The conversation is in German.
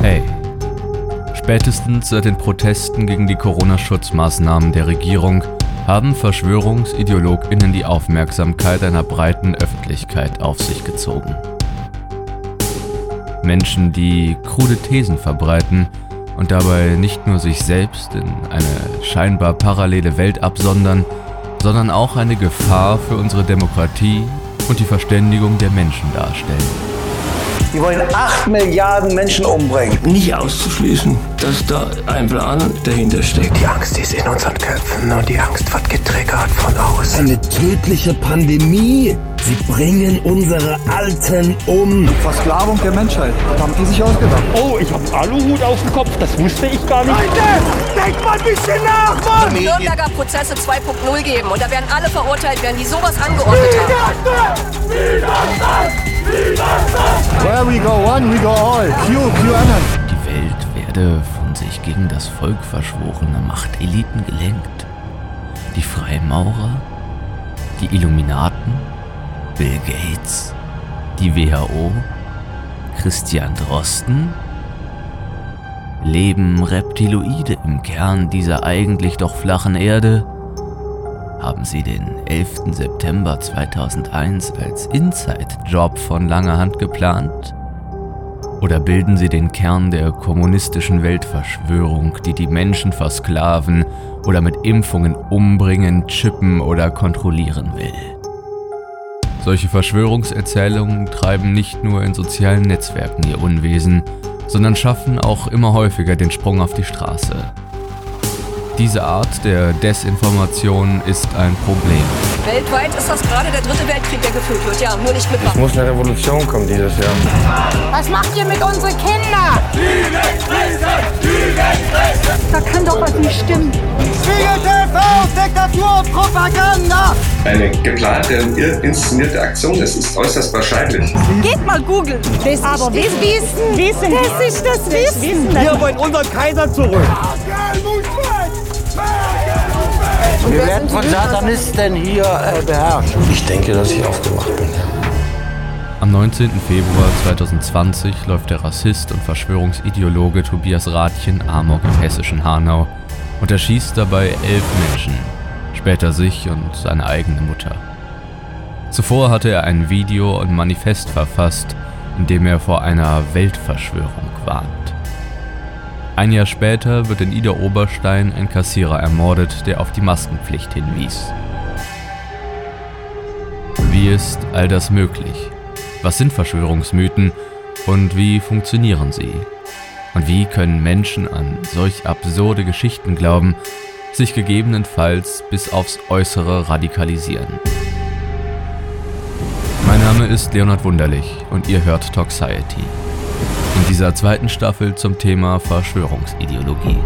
Hey, spätestens seit den Protesten gegen die Corona-Schutzmaßnahmen der Regierung haben Verschwörungsideologinnen die Aufmerksamkeit einer breiten Öffentlichkeit auf sich gezogen. Menschen, die krude Thesen verbreiten und dabei nicht nur sich selbst in eine scheinbar parallele Welt absondern, sondern auch eine Gefahr für unsere Demokratie und die Verständigung der Menschen darstellen. Die wollen 8 Milliarden Menschen umbringen. Nicht auszuschließen, dass da ein Plan dahinter steckt. Die Angst ist in unseren Köpfen und die Angst wird getriggert von außen. Eine tödliche Pandemie. Sie bringen unsere Alten um. Versklavung der Menschheit. Das haben die sich ausgedacht. Oh, ich hab Aluhut auf dem Kopf. Das wusste ich gar nicht. Leute, denkt mal ein bisschen nach, Mann! Nürnberger Prozesse 2.0 geben und da werden alle verurteilt werden, die sowas angeordnet haben. Where we go one, we go all. Q, QAnon. Die Welt werde von sich gegen das Volk verschworene Machteliten gelenkt. Die Freimaurer, die Illuminaten, Bill Gates, die WHO, Christian Drosten? Leben Reptiloide im Kern dieser eigentlich doch flachen Erde? Haben sie den 11. September 2001 als Inside-Job von langer Hand geplant? Oder bilden sie den Kern der kommunistischen Weltverschwörung, die die Menschen versklaven oder mit Impfungen umbringen, chippen oder kontrollieren will? Solche Verschwörungserzählungen treiben nicht nur in sozialen Netzwerken ihr Unwesen, sondern schaffen auch immer häufiger den Sprung auf die Straße. Diese Art der Desinformation ist ein Problem. Weltweit ist das gerade der dritte Weltkrieg, der geführt wird. Ja, nur nicht mit Es muss eine Revolution kommen dieses Jahr. Was macht ihr mit unseren Kindern? Da eine geplante und inszenierte Aktion ist, ist äußerst wahrscheinlich. Geht mal googeln. Das Aber ist das Wissen. Wissen. Das ist das Wissen. Wir wollen unseren Kaiser zurück. Wir werden von Satanisten hier äh, beherrscht. Ich denke, dass ich aufgewacht bin. Am 19. Februar 2020 läuft der Rassist und Verschwörungsideologe Tobias Rathjen Amok im hessischen Hanau und erschießt dabei elf Menschen, später sich und seine eigene Mutter. Zuvor hatte er ein Video und Manifest verfasst, in dem er vor einer Weltverschwörung warnt. Ein Jahr später wird in Ida Oberstein ein Kassierer ermordet, der auf die Maskenpflicht hinwies. Wie ist all das möglich? Was sind Verschwörungsmythen und wie funktionieren sie? Und wie können Menschen an solch absurde Geschichten glauben, sich gegebenenfalls bis aufs Äußere radikalisieren. Mein Name ist Leonard Wunderlich und ihr hört Toxiety. In dieser zweiten Staffel zum Thema Verschwörungsideologie.